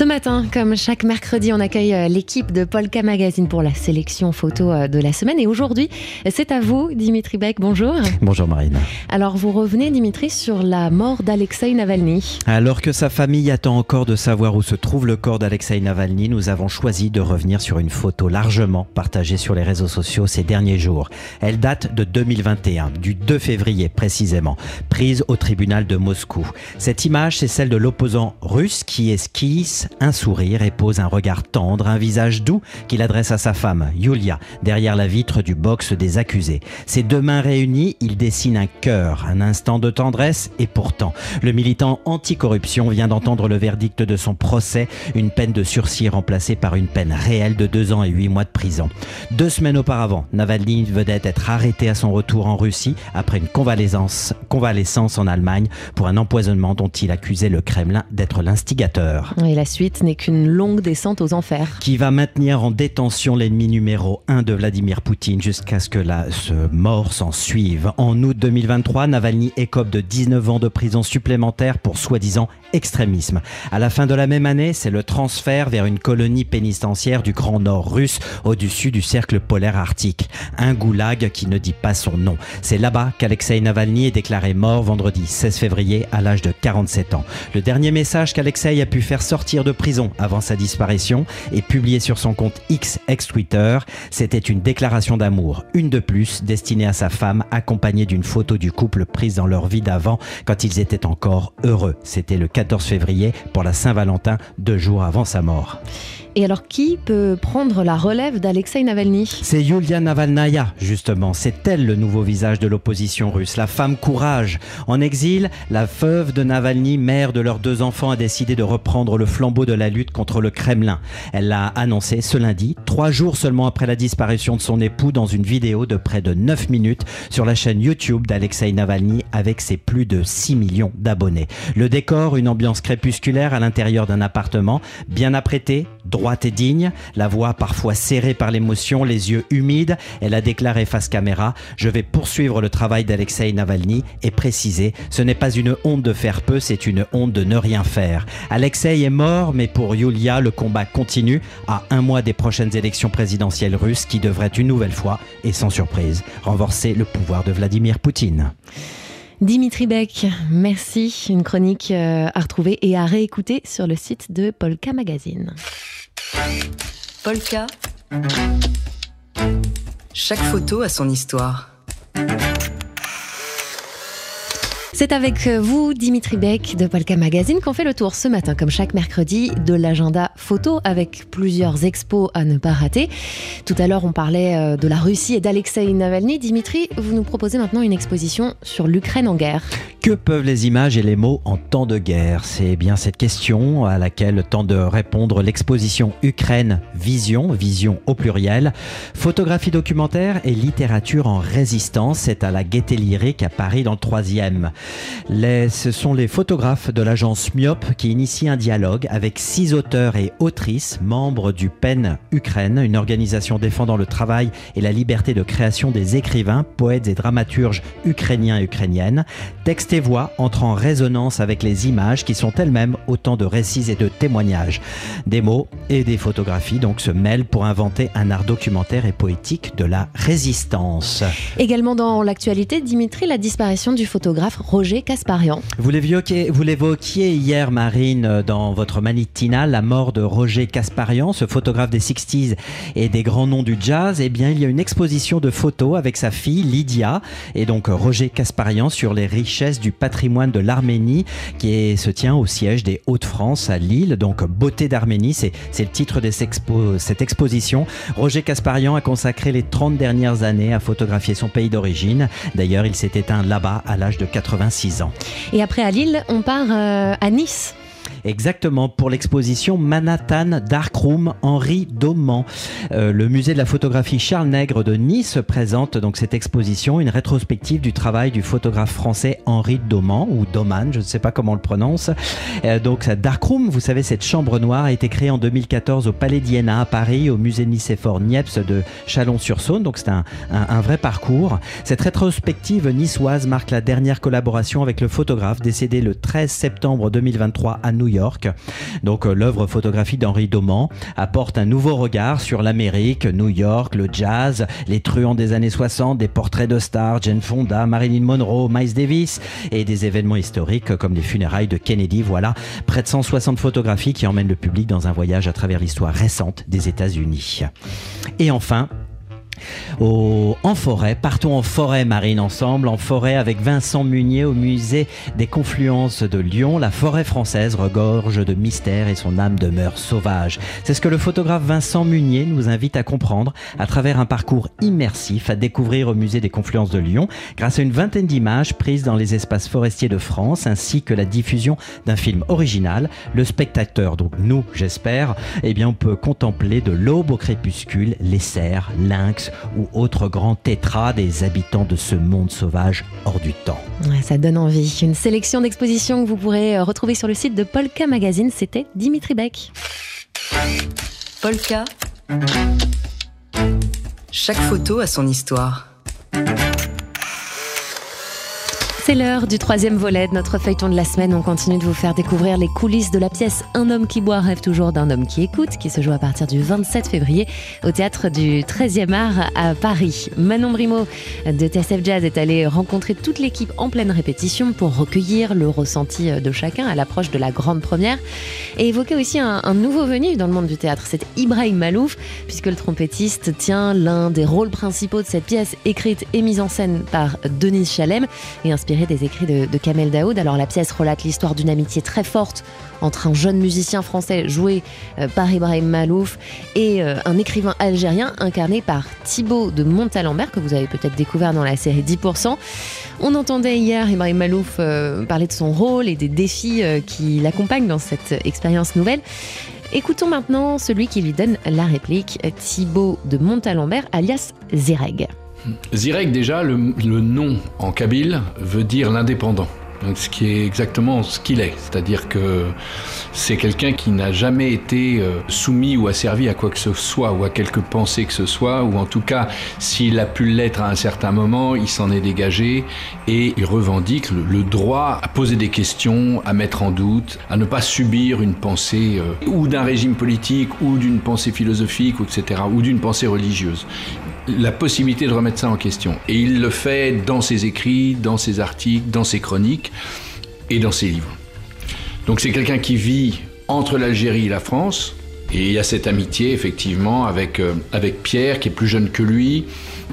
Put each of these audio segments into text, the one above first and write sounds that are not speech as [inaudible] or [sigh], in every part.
Ce matin, comme chaque mercredi, on accueille euh, l'équipe de Polka Magazine pour la sélection photo euh, de la semaine. Et aujourd'hui, c'est à vous, Dimitri Beck. Bonjour. Bonjour Marine. Alors, vous revenez, Dimitri, sur la mort d'Alexei Navalny. Alors que sa famille attend encore de savoir où se trouve le corps d'Alexei Navalny, nous avons choisi de revenir sur une photo largement partagée sur les réseaux sociaux ces derniers jours. Elle date de 2021, du 2 février précisément, prise au tribunal de Moscou. Cette image, c'est celle de l'opposant russe qui esquisse un sourire et pose un regard tendre, un visage doux qu'il adresse à sa femme, Yulia, derrière la vitre du box des accusés. Ses deux mains réunies, il dessine un cœur, un instant de tendresse et pourtant, le militant anticorruption vient d'entendre le verdict de son procès, une peine de sursis remplacée par une peine réelle de deux ans et huit mois de prison. Deux semaines auparavant, Navalny venait d'être arrêté à son retour en Russie après une convalescence, convalescence en Allemagne pour un empoisonnement dont il accusait le Kremlin d'être l'instigateur. N'est qu'une longue descente aux enfers. Qui va maintenir en détention l'ennemi numéro un de Vladimir Poutine jusqu'à ce que la ce mort s'en suive. En août 2023, Navalny écope de 19 ans de prison supplémentaire pour soi-disant extrémisme. À la fin de la même année, c'est le transfert vers une colonie pénitentiaire du Grand Nord russe au-dessus du cercle polaire arctique. Un goulag qui ne dit pas son nom. C'est là-bas qu'Alexei Navalny est déclaré mort vendredi 16 février à l'âge de 47 ans. Le dernier message qu'Alexei a pu faire sortir de prison avant sa disparition et publié sur son compte X ex-Twitter, c'était une déclaration d'amour, une de plus, destinée à sa femme, accompagnée d'une photo du couple prise dans leur vie d'avant quand ils étaient encore heureux. C'était le 14 février pour la Saint-Valentin, deux jours avant sa mort. Et alors, qui peut prendre la relève d'Alexei Navalny? C'est Yulia Navalnaya, justement. C'est elle le nouveau visage de l'opposition russe, la femme courage. En exil, la veuve de Navalny, mère de leurs deux enfants, a décidé de reprendre le flambeau de la lutte contre le Kremlin. Elle l'a annoncé ce lundi, trois jours seulement après la disparition de son époux, dans une vidéo de près de 9 minutes sur la chaîne YouTube d'Alexei Navalny avec ses plus de 6 millions d'abonnés. Le décor, une ambiance crépusculaire à l'intérieur d'un appartement, bien apprêté, droite et digne, la voix parfois serrée par l'émotion, les yeux humides, elle a déclaré face caméra Je vais poursuivre le travail d'Alexei Navalny et préciser Ce n'est pas une honte de faire peu, c'est une honte de ne rien faire. Alexei est mort, mais pour Yulia, le combat continue à un mois des prochaines élections présidentielles russes qui devraient une nouvelle fois, et sans surprise, renforcer le pouvoir de Vladimir Poutine. Dimitri Beck, merci. Une chronique euh, à retrouver et à réécouter sur le site de Polka Magazine. Polka. Chaque photo a son histoire. C'est avec vous, Dimitri Beck de Polka Magazine, qu'on fait le tour ce matin, comme chaque mercredi, de l'agenda photo avec plusieurs expos à ne pas rater. Tout à l'heure, on parlait euh, de la Russie et d'Alexei Navalny. Dimitri, vous nous proposez maintenant une exposition sur l'Ukraine en guerre. Que peuvent les images et les mots en temps de guerre? C'est bien cette question à laquelle tente de répondre l'exposition Ukraine Vision, vision au pluriel, photographie documentaire et littérature en résistance. C'est à la Gaîté Lyrique à Paris dans le troisième. Ce sont les photographes de l'agence Myop qui initient un dialogue avec six auteurs et autrices membres du PEN Ukraine, une organisation défendant le travail et la liberté de création des écrivains, poètes et dramaturges ukrainiens et ukrainiennes. Texte et voix entrent en résonance avec les images qui sont elles-mêmes autant de récits et de témoignages. Des mots et des photographies donc se mêlent pour inventer un art documentaire et poétique de la résistance. Également dans l'actualité, Dimitri, la disparition du photographe Roger Kasparian. Vous l'évoquiez, hier, Marine, dans votre matinale, la mort de Roger Kasparian, ce photographe des 60s et des grands noms du jazz. Eh bien, il y a une exposition de photos avec sa fille Lydia et donc Roger Kasparian sur les richesses du patrimoine de l'Arménie qui se tient au siège des Hauts-de-France à Lille. Donc, Beauté d'Arménie, c'est, le titre de cette, expo, cette exposition. Roger Kasparian a consacré les 30 dernières années à photographier son pays d'origine. D'ailleurs, il s'est éteint là-bas à l'âge de 86 ans. Et après à Lille, on part euh, à Nice. Exactement, pour l'exposition Manhattan Darkroom Henri Dauman. Euh, le musée de la photographie Charles Nègre de Nice présente donc cette exposition, une rétrospective du travail du photographe français Henri Dauman, ou Doman, je ne sais pas comment on le prononce. Euh, donc Darkroom, vous savez, cette chambre noire a été créée en 2014 au Palais d'Iéna à Paris, au musée Nicéphore Niepce de Chalon-sur-Saône. Donc c'est un, un, vrai parcours. Cette rétrospective niçoise marque la dernière collaboration avec le photographe décédé le 13 septembre 2023 à New York. Donc euh, l'œuvre photographique d'Henri Dauman apporte un nouveau regard sur l'Amérique, New York, le jazz, les truands des années 60, des portraits de stars, Jane Fonda, Marilyn Monroe, Miles Davis et des événements historiques comme les funérailles de Kennedy. Voilà, près de 160 photographies qui emmènent le public dans un voyage à travers l'histoire récente des États-Unis. Et enfin, au, en forêt. Partons en forêt marine ensemble, en forêt avec Vincent Munier au musée des confluences de Lyon. La forêt française regorge de mystères et son âme demeure sauvage. C'est ce que le photographe Vincent Munier nous invite à comprendre à travers un parcours immersif à découvrir au musée des confluences de Lyon grâce à une vingtaine d'images prises dans les espaces forestiers de France ainsi que la diffusion d'un film original. Le spectateur, donc nous j'espère, eh bien on peut contempler de l'aube au crépuscule les cerfs, lynx ou autres grands tétras des habitants de ce monde sauvage hors du temps. Ouais, ça donne envie. Une sélection d'expositions que vous pourrez euh, retrouver sur le site de Polka Magazine, c'était Dimitri Beck. Polka. Chaque photo a son histoire. C'est l'heure du troisième volet de notre feuilleton de la semaine. On continue de vous faire découvrir les coulisses de la pièce Un homme qui boit rêve toujours d'un homme qui écoute, qui se joue à partir du 27 février au théâtre du 13e art à Paris. Manon Brimo de TSF Jazz est allé rencontrer toute l'équipe en pleine répétition pour recueillir le ressenti de chacun à l'approche de la grande première et évoquer aussi un, nouveau venu dans le monde du théâtre. C'est Ibrahim Malouf, puisque le trompettiste tient l'un des rôles principaux de cette pièce écrite et mise en scène par Denise Chalem et inspirée des écrits de, Kamel Daoud. Alors la pièce relate l'histoire d'une amitié très forte entre un jeune musicien français joué euh, par Ibrahim Malouf et euh, un écrivain algérien incarné par Thibaut de Montalembert que vous avez peut-être découvert dans la série 10%. On entendait hier Ibrahim Malouf euh, parler de son rôle et des défis qui l'accompagnent dans cette expérience nouvelle. Écoutons maintenant celui qui lui donne la réplique, Thibaut de Montalembert alias Zireg. Zireg, déjà, le, nom en kabyle veut dire l'indépendant. Ce qui est exactement ce qu'il est. C'est-à-dire que c'est quelqu'un qui n'a jamais été soumis ou asservi à quoi que ce soit, ou à quelque pensée que ce soit, ou en tout cas, s'il a pu l'être à un certain moment, il s'en est dégagé et il revendique le, le, droit à poser des questions, à mettre en doute, à ne pas subir une pensée euh, ou d'un régime politique, ou d'une pensée philosophique, etc., ou d'une pensée religieuse la possibilité de remettre ça en question. Et il le fait dans ses écrits, dans ses articles, dans ses chroniques et dans ses livres. Donc c'est quelqu'un qui vit entre l'Algérie et la France. Et il y a cette amitié, effectivement, avec, euh, avec Pierre, qui est plus jeune que lui.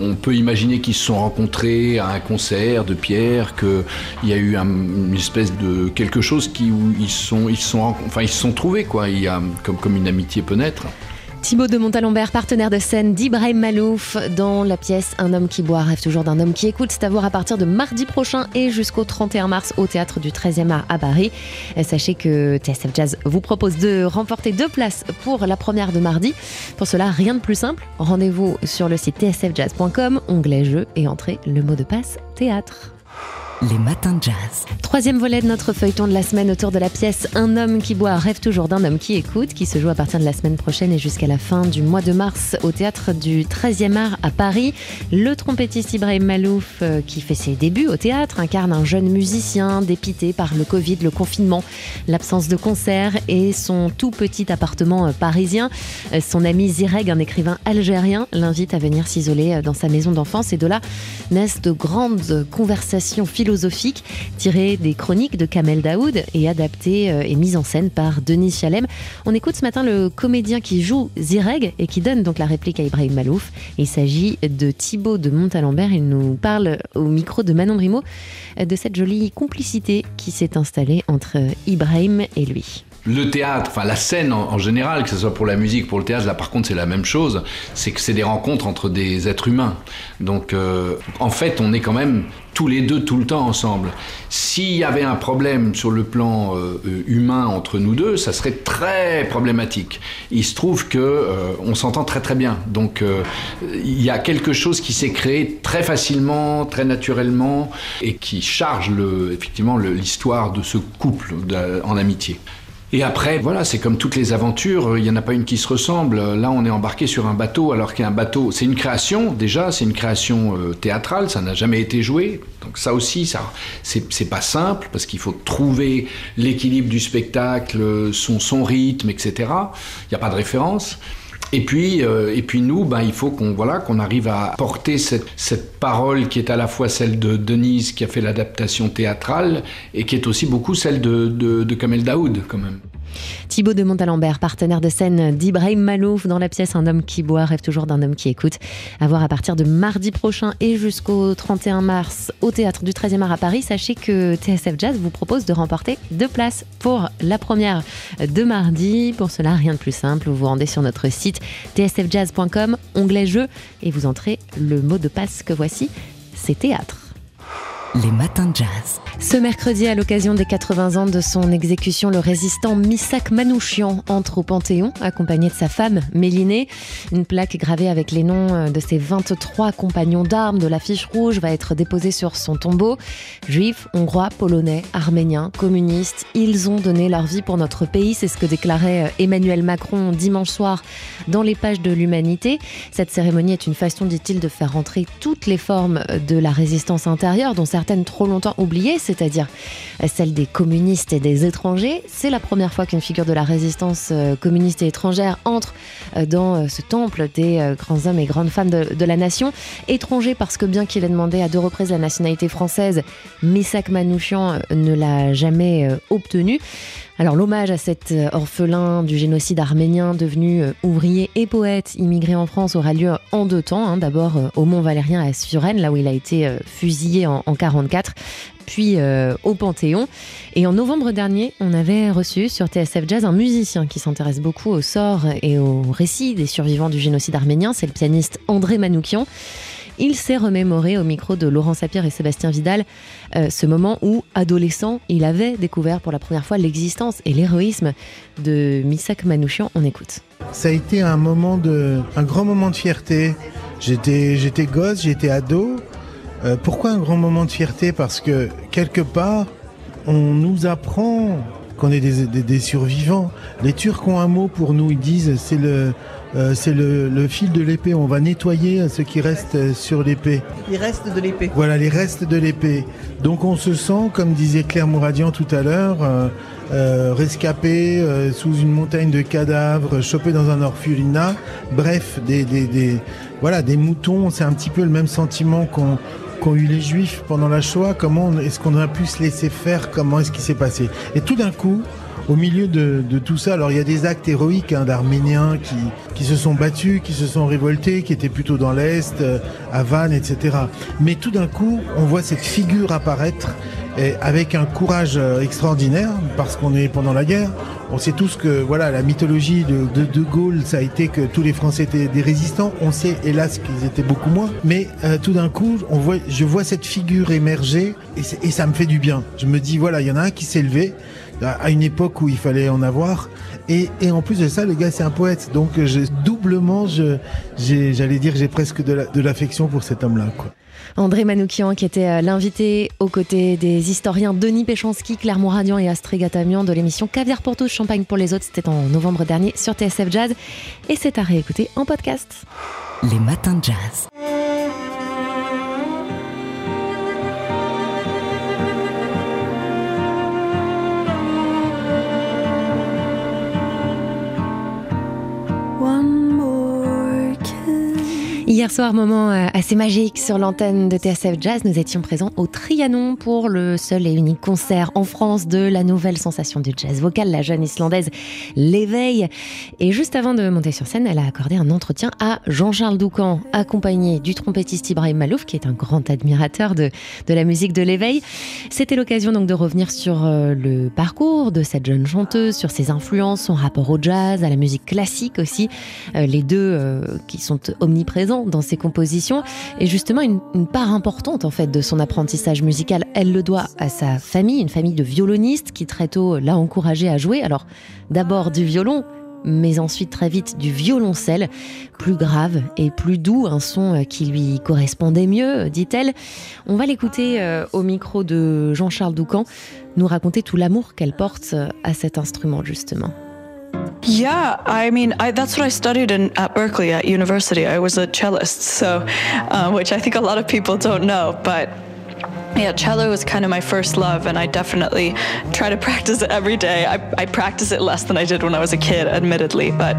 On peut imaginer qu'ils se sont rencontrés à un concert de Pierre, qu'il y a eu un, une espèce de quelque chose qui, où ils sont, ils sont, enfin, ils se sont trouvés, quoi. Il y a comme, comme une amitié peut naître. Thibaut de Montalembert, partenaire de scène d'Ibrahim Malouf dans la pièce Un homme qui boit rêve toujours d'un homme qui écoute. C'est à voir à partir de mardi prochain et jusqu'au 31 mars au théâtre du 13e art à Paris. Sachez que TSF Jazz vous propose de remporter deux places pour la première de mardi. Pour cela, rien de plus simple. Rendez-vous sur le site tsfjazz.com, onglet jeu et entrez le mot de passe théâtre. Les matins de jazz. Troisième volet de notre feuilleton de la semaine autour de la pièce Un homme qui boit rêve toujours d'un homme qui écoute, qui se joue à partir de la semaine prochaine et jusqu'à la fin du mois de mars au théâtre du 13e art à Paris. Le trompettiste Ibrahim Malouf, euh, qui fait ses débuts au théâtre, incarne un jeune musicien dépité par le Covid, le confinement, l'absence de concert et son tout petit appartement euh, parisien. Euh, son ami Zireg, un écrivain algérien, l'invite à venir s'isoler dans sa maison d'enfance et de là naissent de grandes conversations philosophiques philosophique tiré des chroniques de Kamel Daoud et adapté euh, et mise en scène par Denis Chalem. On écoute ce matin le comédien qui joue Zireg et qui donne donc la réplique à Ibrahim Malouf. Il s'agit de Thibaut de Montalembert. Il nous parle au micro de Manon Brimo de cette jolie complicité qui s'est installée entre Ibrahim et lui. Le théâtre, enfin la scène en, général, que ce soit pour la musique, pour le théâtre, là par contre c'est la même chose, c'est que c'est des rencontres entre des êtres humains. Donc euh, en fait on est quand même tous les deux tout le temps ensemble. S'il y avait un problème sur le plan euh, humain entre nous deux, ça serait très problématique. Il se trouve que euh, on s'entend très très bien. Donc il y a quelque chose qui s'est créé très facilement, très naturellement et qui charge le, effectivement l'histoire de ce couple en amitié. Et après, voilà, c'est comme toutes les aventures, il n'y en a pas une qui se ressemble. Là, on est embarqué sur un bateau, alors qu'un bateau, c'est une création, déjà, c'est une création euh, théâtrale, ça n'a jamais été joué. Donc ça aussi, ça, c'est pas simple, parce qu'il faut trouver l'équilibre du spectacle, son, son rythme, etc. Il n'y a pas de référence. Et puis, euh, et puis nous, ben, il faut qu'on voilà, qu'on arrive à porter cette, cette, parole qui est à la fois celle de Denise qui a fait l'adaptation théâtrale et qui est aussi beaucoup celle de, de, de Kamel Daoud quand même. Thibaut de Montalembert, partenaire de scène d'Ibrahim Malouf dans la pièce Un homme qui boit rêve toujours d'un homme qui écoute. À voir à partir de mardi prochain et jusqu'au 31 mars au théâtre du 13e art à Paris. Sachez que TSF Jazz vous propose de remporter deux places pour la première de mardi. Pour cela, rien de plus simple. Vous vous rendez sur notre site tsfjazz.com, onglet jeu et vous entrez le mot de passe que voici, c'est théâtre. Les matins de jazz. Ce mercredi, à l'occasion des 80 ans de son exécution, le résistant Misak Manouchian entre au Panthéon, accompagné de sa femme, Mélinée. Une plaque gravée avec les noms euh, de ses 23 compagnons d'armes de l'affiche rouge va être déposée sur son tombeau. Juifs, hongrois, polonais, arméniens, communistes, ils ont donné leur vie pour notre pays. C'est ce que déclarait euh, Emmanuel Macron dimanche soir dans les pages de l'Humanité. Cette cérémonie est une façon, dit-il, de faire rentrer toutes les formes de la résistance intérieure, dont trop longtemps oubliées c'est-à-dire celle des communistes et des étrangers. C'est la première fois qu'une figure de la résistance euh, communiste et étrangère entre euh, dans euh, ce temple des grands hommes et grandes femmes de, la nation. Étranger parce que bien qu'il ait demandé à deux reprises la nationalité française, Misak Manouchian ne l'a jamais obtenue. Alors l'hommage à cet orphelin du génocide arménien devenu ouvrier et poète immigré en France aura lieu en deux temps. Hein. D'abord au Mont Valérien à Suresnes, là où il a été fusillé en, en 44, puis euh, au Panthéon. Et en novembre dernier, on avait reçu sur TSF Jazz un musicien qui s'intéresse beaucoup au sort et au récit des survivants du génocide arménien. C'est le pianiste André Manoukian. Il s'est remémoré au micro de Laurent Sapir et Sébastien Vidal euh, ce moment où, adolescent, il avait découvert pour la première fois l'existence et l'héroïsme de Misak Manouchian. On écoute. Ça a été un moment de, un grand moment de fierté. J'étais, j'étais gosse, j'étais ado. Euh, pourquoi un grand moment de fierté? Parce que quelque part, on nous apprend qu'on est des, survivants. Les Turcs ont un mot pour nous, ils disent c'est le, euh, c'est le, fil de l'épée. On va nettoyer ce qui reste sur l'épée. Les restes de l'épée. Voilà, les restes de l'épée. Donc on se sent, comme disait Claire Mouradian tout à l'heure, euh, rescapé sous une montagne de cadavres, chopé dans un orphelinat. Bref, des, des voilà, des moutons. C'est un petit peu le même sentiment qu'on qu'ont eu les Juifs pendant la Shoah, comment est-ce qu'on a pu se laisser faire, comment est-ce qui s'est passé. Et tout d'un coup, au milieu de, tout ça, alors il y a des actes héroïques hein, d'Arméniens qui, qui se sont battus, qui se sont révoltés, qui étaient plutôt dans l'Est, euh, à Vannes, etc. Mais tout d'un coup, on voit cette figure apparaître et avec un courage euh, extraordinaire, parce qu'on est pendant la guerre. On sait tous que voilà la mythologie de, de, Gaulle, ça a été que tous les Français étaient des résistants. On sait hélas qu'ils étaient beaucoup moins. Mais euh, tout d'un coup, on voit, je vois cette figure émerger et, et, ça me fait du bien. Je me dis voilà, il y en a un qui s'est levé à une époque où il fallait en avoir. Et, et en plus de ça, le gars c'est un poète, donc je, doublement, j'allais dire, j'ai presque de l'affection pour cet homme-là. Quoi. André Manoukian, qui était euh, l'invité aux côtés des historiens Denis Péchanski, Claire Mouradian et Astrid Gatamian de l'émission Caviar pour tous, Champagne pour les autres. C'était en novembre dernier sur TSF Jazz et c'est à réécouter en podcast. Les matins de jazz. Hier soir, moment euh, assez magique sur l'antenne de TSF Jazz, nous étions présents au Trianon pour le seul et unique concert en France de la nouvelle sensation du jazz vocal, la jeune islandaise L'éveil. Et juste avant de monter sur scène, elle a accordé un entretien à Jean-Charles Doucan, accompagné du trompettiste Ibrahim Malouf, qui est un grand admirateur de, de la musique de l'éveil. C'était l'occasion donc de revenir sur euh, le parcours de cette jeune chanteuse, sur ses influences, son rapport au jazz, à la musique classique aussi, euh, les deux qui sont omniprésents dans ses compositions et justement une, part importante en fait de son apprentissage musical. Elle le doit à sa famille, une famille de violonistes qui très tôt l'a encouragée à jouer. Alors d'abord du violon, mais ensuite très vite du violoncelle, plus grave et plus doux, un son qui lui correspondait mieux, dit-elle. On va l'écouter euh, au micro de Jean-Charles Doucan, nous raconter tout l'amour qu'elle porte euh, à cet instrument justement. Yeah, I mean, I, that's what I studied in, at Berkeley at university. I was a cellist, so uh, which I think a lot of people don't know, but yeah, cello is kind of my first love, and I definitely try to [laughs] practice it every day. I, I practice it less than I did when I was a kid, admittedly, but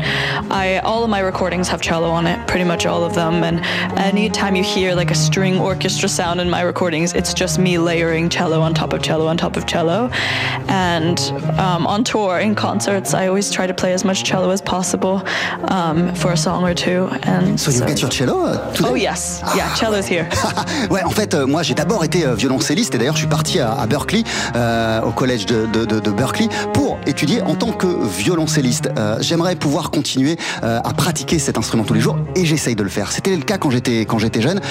I all of my recordings have cello on it, pretty much all of them. And anytime you hear like a string orchestra sound in my recordings, it's just me layering cello on top of cello on top of cello. And um, on tour, in concerts, I always try to play as much cello as possible um, for a song or two. And so, so you get your cello? Uh, today? Oh yes, yeah, cello's here. [laughs] ouais, en fait, euh, moi j'ai d'abord été euh, violoncelliste et d'ailleurs je suis parti à, Berkeley, euh, au collège de, Berkeley, pour étudier en tant que violoncelliste. Euh, j'aimerais pouvoir continuer euh, à pratiquer cet instrument tous les jours et j'essaye de le faire. C'était le cas quand j'étais quand j'étais jeune,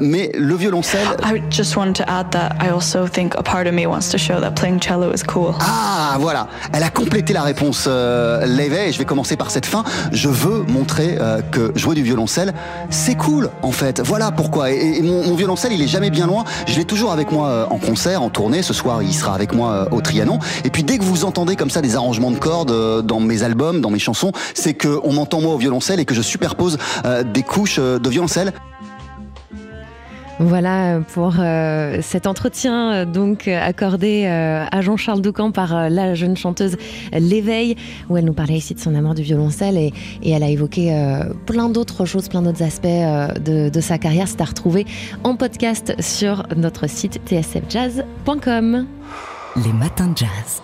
mais le violoncelle. I just want to add that I also think a part of me wants to show that playing cello is cool. Ah voilà, elle a complété la réponse l'éveil et je vais commencer par cette fin. Je veux montrer que jouer du violoncelle, c'est cool en fait. Voilà pourquoi. Et, mon, mon violoncelle, il est jamais bien loin. Je l'ai toujours avec moi euh, en concert, en tournée. Ce soir, il sera avec moi euh, au Trianon. Et puis dès que vous entendez comme ça des arrangements de cordes euh, dans mes albums, dans mes chansons, c'est qu'on m'entend moi au violoncelle et que je superpose des couches de violoncelle. Voilà pour euh, cet entretien euh, donc accordé euh, à Jean-Charles Doucan par la jeune chanteuse L'éveil, où elle nous parlait ici de son amour du violoncelle et, et elle a évoqué plein d'autres choses, plein d'autres aspects de, de, sa carrière. C'est à retrouver en podcast sur notre site tsfjazz.com. Les matins de jazz.